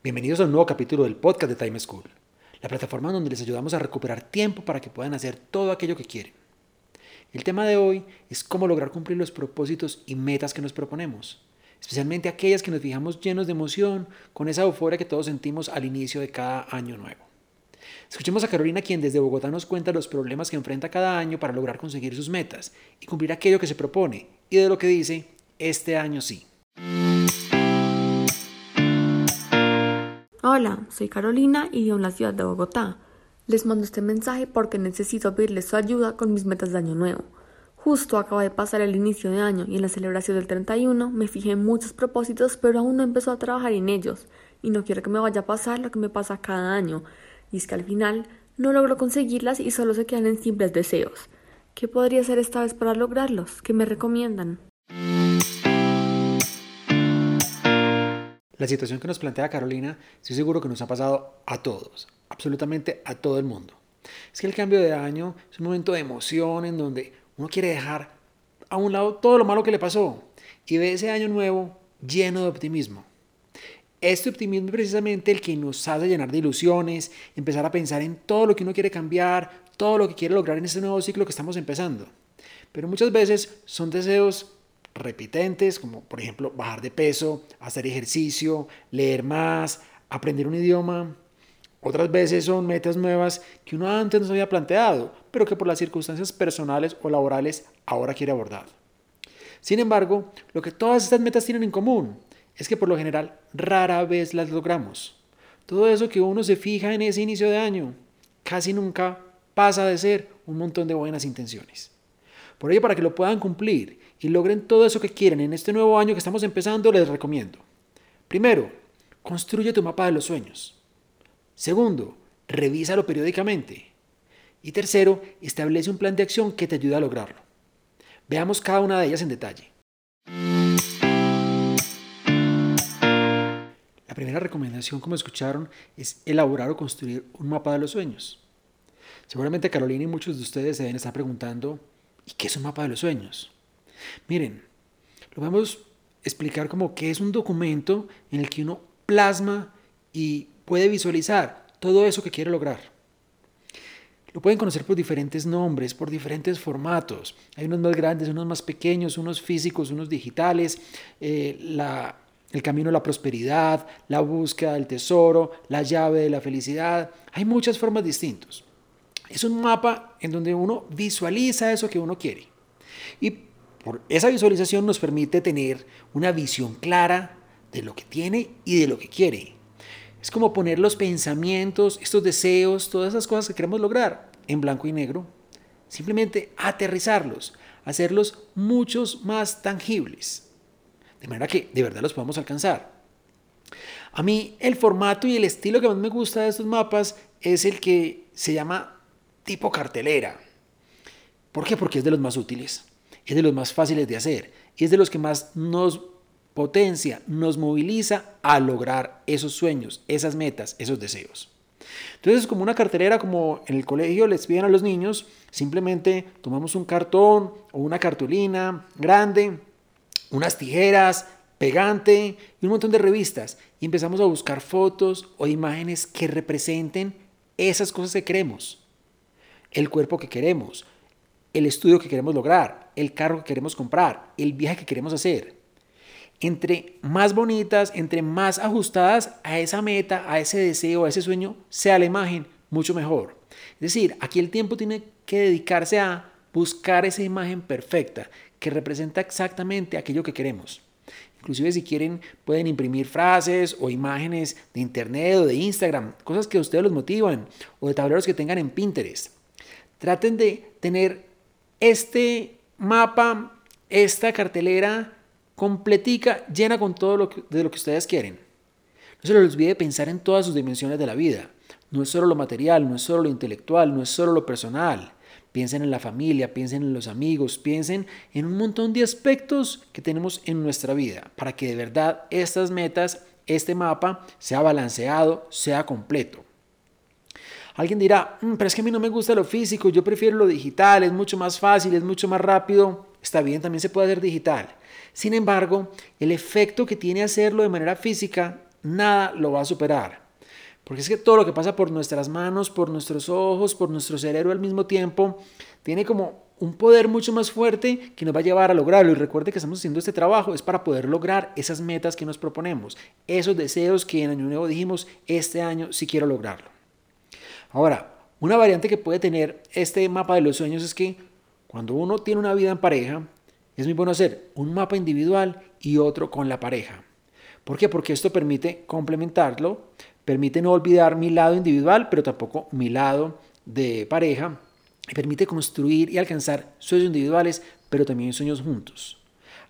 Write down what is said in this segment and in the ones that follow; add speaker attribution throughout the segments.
Speaker 1: Bienvenidos a un nuevo capítulo del podcast de Time School, la plataforma donde les ayudamos a recuperar tiempo para que puedan hacer todo aquello que quieren. El tema de hoy es cómo lograr cumplir los propósitos y metas que nos proponemos, especialmente aquellas que nos fijamos llenos de emoción con esa euforia que todos sentimos al inicio de cada año nuevo. Escuchemos a Carolina quien desde Bogotá nos cuenta los problemas que enfrenta cada año para lograr conseguir sus metas y cumplir aquello que se propone y de lo que dice, este año sí.
Speaker 2: Hola, soy Carolina y vivo en la ciudad de Bogotá. Les mando este mensaje porque necesito pedirles su ayuda con mis metas de año nuevo. Justo acaba de pasar el inicio de año y en la celebración del 31 me fijé en muchos propósitos, pero aún no empezó a trabajar en ellos y no quiero que me vaya a pasar lo que me pasa cada año, y es que al final no logro conseguirlas y solo se quedan en simples deseos. ¿Qué podría hacer esta vez para lograrlos? ¿Qué me recomiendan?
Speaker 1: La situación que nos plantea Carolina, estoy seguro que nos ha pasado a todos, absolutamente a todo el mundo. Es que el cambio de año es un momento de emoción en donde uno quiere dejar a un lado todo lo malo que le pasó y ve ese año nuevo lleno de optimismo. Este optimismo es precisamente el que nos hace llenar de ilusiones, empezar a pensar en todo lo que uno quiere cambiar, todo lo que quiere lograr en este nuevo ciclo que estamos empezando. Pero muchas veces son deseos repitentes, como por ejemplo bajar de peso, hacer ejercicio, leer más, aprender un idioma. Otras veces son metas nuevas que uno antes no se había planteado, pero que por las circunstancias personales o laborales ahora quiere abordar. Sin embargo, lo que todas estas metas tienen en común es que por lo general rara vez las logramos. Todo eso que uno se fija en ese inicio de año casi nunca pasa de ser un montón de buenas intenciones. Por ello, para que lo puedan cumplir y logren todo eso que quieren en este nuevo año que estamos empezando, les recomiendo. Primero, construye tu mapa de los sueños. Segundo, revísalo periódicamente. Y tercero, establece un plan de acción que te ayude a lograrlo. Veamos cada una de ellas en detalle. La primera recomendación, como escucharon, es elaborar o construir un mapa de los sueños. Seguramente Carolina y muchos de ustedes se deben estar preguntando, ¿y qué es un mapa de los sueños? Miren, lo podemos explicar como que es un documento en el que uno plasma y puede visualizar todo eso que quiere lograr. Lo pueden conocer por diferentes nombres, por diferentes formatos. Hay unos más grandes, unos más pequeños, unos físicos, unos digitales, eh, el camino a la prosperidad, la búsqueda del tesoro, la llave de la felicidad. Hay muchas formas distintas. Es un mapa en donde uno visualiza eso que uno quiere. Y esa visualización nos permite tener una visión clara de lo que tiene y de lo que quiere. Es como poner los pensamientos, estos deseos, todas esas cosas que queremos lograr en blanco y negro. Simplemente aterrizarlos, hacerlos muchos más tangibles. De manera que de verdad los podamos alcanzar. A mí el formato y el estilo que más me gusta de estos mapas es el que se llama tipo cartelera. ¿Por qué? Porque es de los más útiles es de los más fáciles de hacer y es de los que más nos potencia, nos moviliza a lograr esos sueños, esas metas, esos deseos. Entonces, como una cartelera, como en el colegio les piden a los niños, simplemente tomamos un cartón o una cartulina grande, unas tijeras, pegante y un montón de revistas y empezamos a buscar fotos o imágenes que representen esas cosas que queremos, el cuerpo que queremos, el estudio que queremos lograr, el carro que queremos comprar, el viaje que queremos hacer. Entre más bonitas, entre más ajustadas a esa meta, a ese deseo, a ese sueño, sea la imagen, mucho mejor. Es decir, aquí el tiempo tiene que dedicarse a buscar esa imagen perfecta que representa exactamente aquello que queremos. Inclusive si quieren pueden imprimir frases o imágenes de internet o de Instagram, cosas que a ustedes los motivan o de tableros que tengan en Pinterest. Traten de tener este mapa, esta cartelera completica, llena con todo lo de lo que ustedes quieren. No se les olvide pensar en todas sus dimensiones de la vida. No es solo lo material, no es solo lo intelectual, no es solo lo personal. Piensen en la familia, piensen en los amigos, piensen en un montón de aspectos que tenemos en nuestra vida para que de verdad estas metas, este mapa, sea balanceado, sea completo. Alguien dirá, mm, pero es que a mí no me gusta lo físico, yo prefiero lo digital, es mucho más fácil, es mucho más rápido. Está bien, también se puede hacer digital. Sin embargo, el efecto que tiene hacerlo de manera física, nada lo va a superar. Porque es que todo lo que pasa por nuestras manos, por nuestros ojos, por nuestro cerebro al mismo tiempo, tiene como un poder mucho más fuerte que nos va a llevar a lograrlo. Y recuerde que estamos haciendo este trabajo es para poder lograr esas metas que nos proponemos, esos deseos que en Año Nuevo dijimos, este año sí quiero lograrlo. Ahora, una variante que puede tener este mapa de los sueños es que cuando uno tiene una vida en pareja, es muy bueno hacer un mapa individual y otro con la pareja. ¿Por qué? Porque esto permite complementarlo, permite no olvidar mi lado individual, pero tampoco mi lado de pareja, y permite construir y alcanzar sueños individuales, pero también sueños juntos.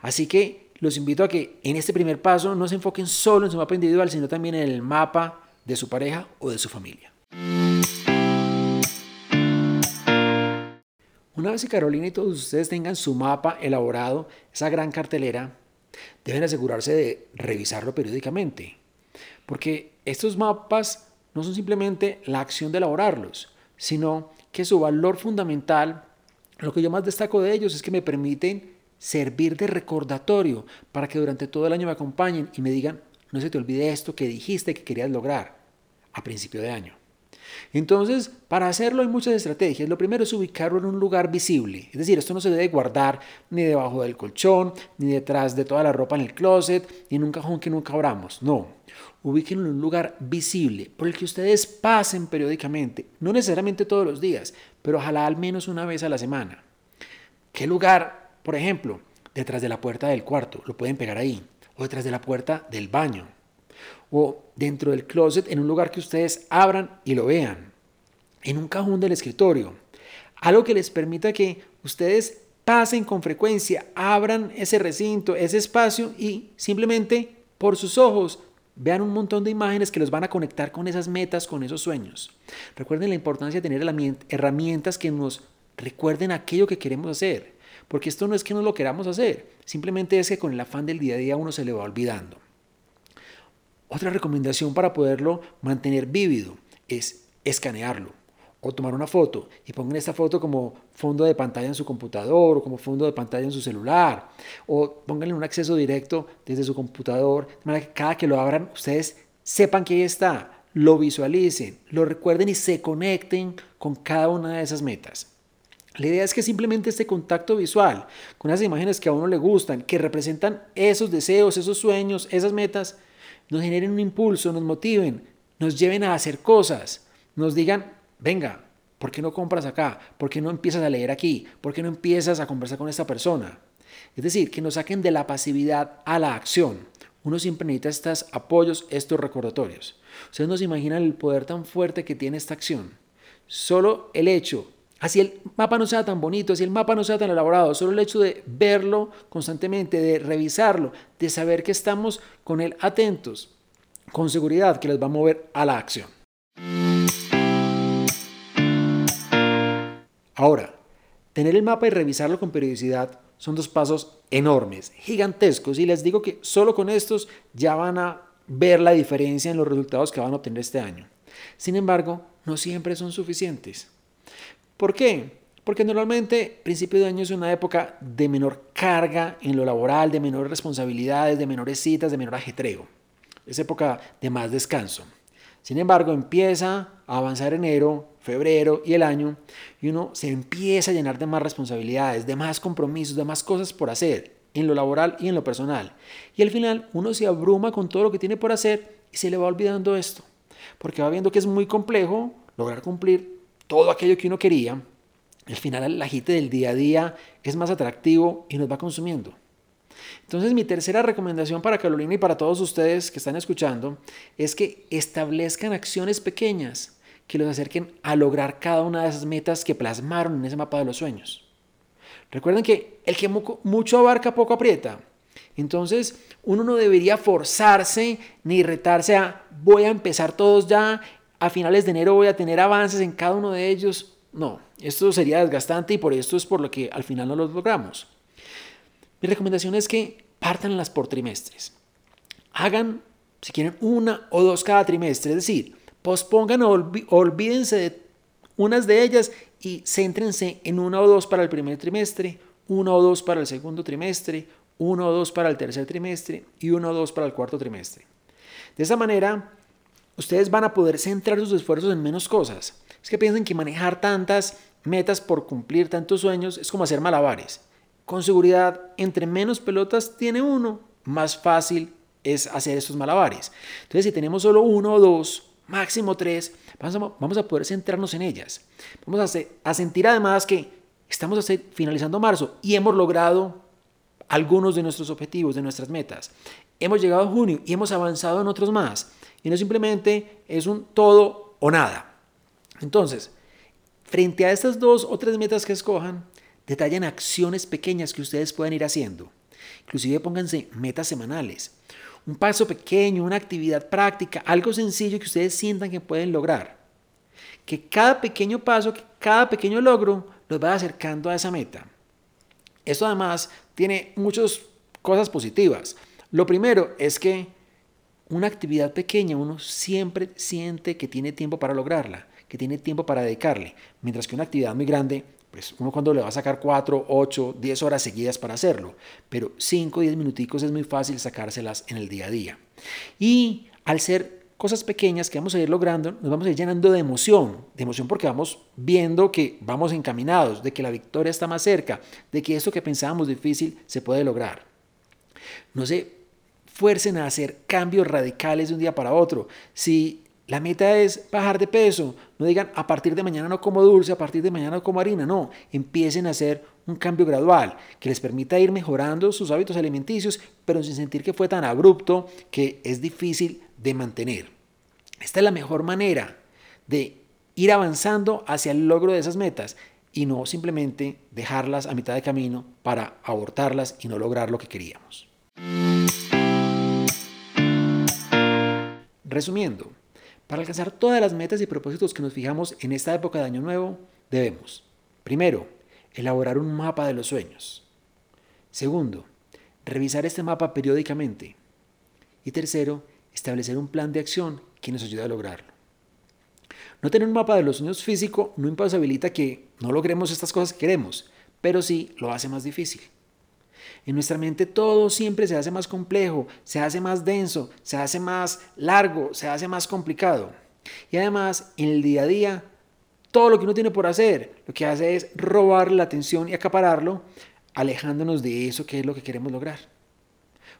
Speaker 1: Así que los invito a que en este primer paso no se enfoquen solo en su mapa individual, sino también en el mapa de su pareja o de su familia. Una vez que Carolina y todos ustedes tengan su mapa elaborado, esa gran cartelera, deben asegurarse de revisarlo periódicamente. Porque estos mapas no son simplemente la acción de elaborarlos, sino que su valor fundamental, lo que yo más destaco de ellos es que me permiten servir de recordatorio para que durante todo el año me acompañen y me digan, no se te olvide esto que dijiste que querías lograr a principio de año. Entonces, para hacerlo hay muchas estrategias. Lo primero es ubicarlo en un lugar visible. Es decir, esto no se debe guardar ni debajo del colchón, ni detrás de toda la ropa en el closet, ni en un cajón que nunca abramos. No. Ubíquenlo en un lugar visible por el que ustedes pasen periódicamente. No necesariamente todos los días, pero ojalá al menos una vez a la semana. ¿Qué lugar? Por ejemplo, detrás de la puerta del cuarto. Lo pueden pegar ahí. O detrás de la puerta del baño o dentro del closet en un lugar que ustedes abran y lo vean, en un cajón del escritorio. Algo que les permita que ustedes pasen con frecuencia, abran ese recinto, ese espacio y simplemente por sus ojos vean un montón de imágenes que los van a conectar con esas metas, con esos sueños. Recuerden la importancia de tener herramientas que nos recuerden aquello que queremos hacer, porque esto no es que no lo queramos hacer, simplemente es que con el afán del día a día uno se le va olvidando. Otra recomendación para poderlo mantener vívido es escanearlo o tomar una foto y pongan esta foto como fondo de pantalla en su computador o como fondo de pantalla en su celular o pónganle un acceso directo desde su computador de manera que cada que lo abran ustedes sepan que ahí está, lo visualicen, lo recuerden y se conecten con cada una de esas metas. La idea es que simplemente este contacto visual con esas imágenes que a uno le gustan, que representan esos deseos, esos sueños, esas metas, nos generen un impulso, nos motiven, nos lleven a hacer cosas, nos digan, venga, ¿por qué no compras acá? ¿Por qué no empiezas a leer aquí? ¿Por qué no empiezas a conversar con esta persona? Es decir, que nos saquen de la pasividad a la acción. Uno siempre necesita estos apoyos, estos recordatorios. Ustedes no se imaginan el poder tan fuerte que tiene esta acción. Solo el hecho Así el mapa no sea tan bonito, así el mapa no sea tan elaborado, solo el hecho de verlo constantemente, de revisarlo, de saber que estamos con él atentos, con seguridad que les va a mover a la acción. Ahora, tener el mapa y revisarlo con periodicidad son dos pasos enormes, gigantescos, y les digo que solo con estos ya van a ver la diferencia en los resultados que van a obtener este año. Sin embargo, no siempre son suficientes. ¿Por qué? Porque normalmente principio de año es una época de menor carga en lo laboral, de menores responsabilidades, de menores citas, de menor ajetreo. Es época de más descanso. Sin embargo, empieza a avanzar enero, febrero y el año y uno se empieza a llenar de más responsabilidades, de más compromisos, de más cosas por hacer en lo laboral y en lo personal. Y al final uno se abruma con todo lo que tiene por hacer y se le va olvidando esto, porque va viendo que es muy complejo lograr cumplir todo aquello que uno quería, al final el agite del día a día es más atractivo y nos va consumiendo. Entonces mi tercera recomendación para Carolina y para todos ustedes que están escuchando es que establezcan acciones pequeñas que los acerquen a lograr cada una de esas metas que plasmaron en ese mapa de los sueños. Recuerden que el que mucho abarca poco aprieta. Entonces, uno no debería forzarse ni retarse a voy a empezar todos ya, a finales de enero voy a tener avances en cada uno de ellos. No, esto sería desgastante y por esto es por lo que al final no los logramos. Mi recomendación es que partanlas por trimestres. Hagan, si quieren, una o dos cada trimestre, es decir, pospongan o olvídense de unas de ellas y céntrense en una o dos para el primer trimestre, una o dos para el segundo trimestre, uno o dos para el tercer trimestre y uno o dos para el cuarto trimestre. De esa manera, ustedes van a poder centrar sus esfuerzos en menos cosas. Es que piensen que manejar tantas metas por cumplir tantos sueños es como hacer malabares. Con seguridad, entre menos pelotas tiene uno, más fácil es hacer estos malabares. Entonces, si tenemos solo uno o dos, máximo tres, vamos a, poder centrarnos en ellas. Vamos a, a sentir además que estamos finalizando marzo y hemos logrado algunos de nuestros objetivos, de nuestras metas. Hemos llegado a junio y hemos avanzado en otros más. Y no simplemente es un todo o nada. Entonces, frente a estas dos o tres metas que escojan, detallen acciones pequeñas que ustedes pueden ir haciendo. Inclusive pónganse metas semanales. Un paso pequeño, una actividad práctica, algo sencillo que ustedes sientan que pueden lograr. Que cada pequeño paso, que cada pequeño logro los vaya acercando a esa meta. Esto además tiene muchas cosas positivas. Lo primero es que una actividad pequeña uno siempre siente que tiene tiempo para lograrla, que tiene tiempo para dedicarle, mientras que una actividad muy grande, pues uno cuando le va a sacar 4, 8, 10 horas seguidas para hacerlo, pero 5, 10 minuticos es muy fácil sacárselas en el día a día. Y al ser cosas pequeñas que vamos a ir logrando, nos vamos a ir llenando de emoción, de emoción porque vamos viendo que vamos encaminados, de que la victoria está más cerca, de que esto que pensábamos difícil se puede lograr. No se fuercen a hacer cambios radicales de un día para otro. Si la meta es bajar de peso, no digan a partir de mañana no como dulce, a partir de mañana no como harina, no, empiecen a hacer un cambio gradual que les permita ir mejorando sus hábitos alimenticios, pero sin sentir que fue tan abrupto que es difícil de mantener. Esta es la mejor manera de ir avanzando hacia el logro de esas metas y no simplemente dejarlas a mitad de camino para abortarlas y no lograr lo que queríamos. Resumiendo, para alcanzar todas las metas y propósitos que nos fijamos en esta época de Año Nuevo, debemos, primero, elaborar un mapa de los sueños. Segundo, revisar este mapa periódicamente. Y tercero, establecer un plan de acción que nos ayude a lograrlo. No tener un mapa de los sueños físico no imposibilita que no logremos estas cosas que queremos, pero sí lo hace más difícil. En nuestra mente todo siempre se hace más complejo, se hace más denso, se hace más largo, se hace más complicado. Y además, en el día a día, todo lo que uno tiene por hacer, lo que hace es robar la atención y acapararlo, alejándonos de eso que es lo que queremos lograr.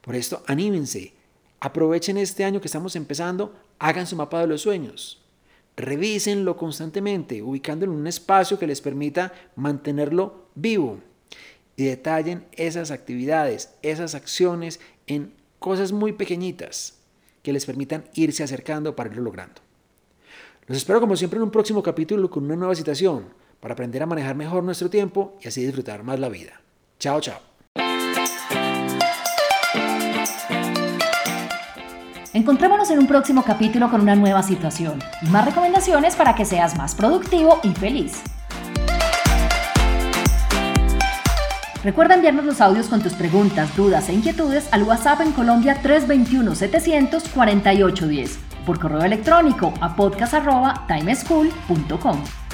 Speaker 1: Por esto, anímense, Aprovechen este año que estamos empezando, hagan su mapa de los sueños. Revísenlo constantemente, ubicándolo en un espacio que les permita mantenerlo vivo. Y detallen esas actividades, esas acciones en cosas muy pequeñitas que les permitan irse acercando para irlo logrando. Los espero como siempre en un próximo capítulo con una nueva citación para aprender a manejar mejor nuestro tiempo y así disfrutar más la vida. Chao, chao.
Speaker 3: Encontrémonos en un próximo capítulo con una nueva situación y más recomendaciones para que seas más productivo y feliz. Recuerda enviarnos los audios con tus preguntas, dudas e inquietudes al WhatsApp en Colombia 321-700-4810 por correo electrónico a podcast.timeschool.com.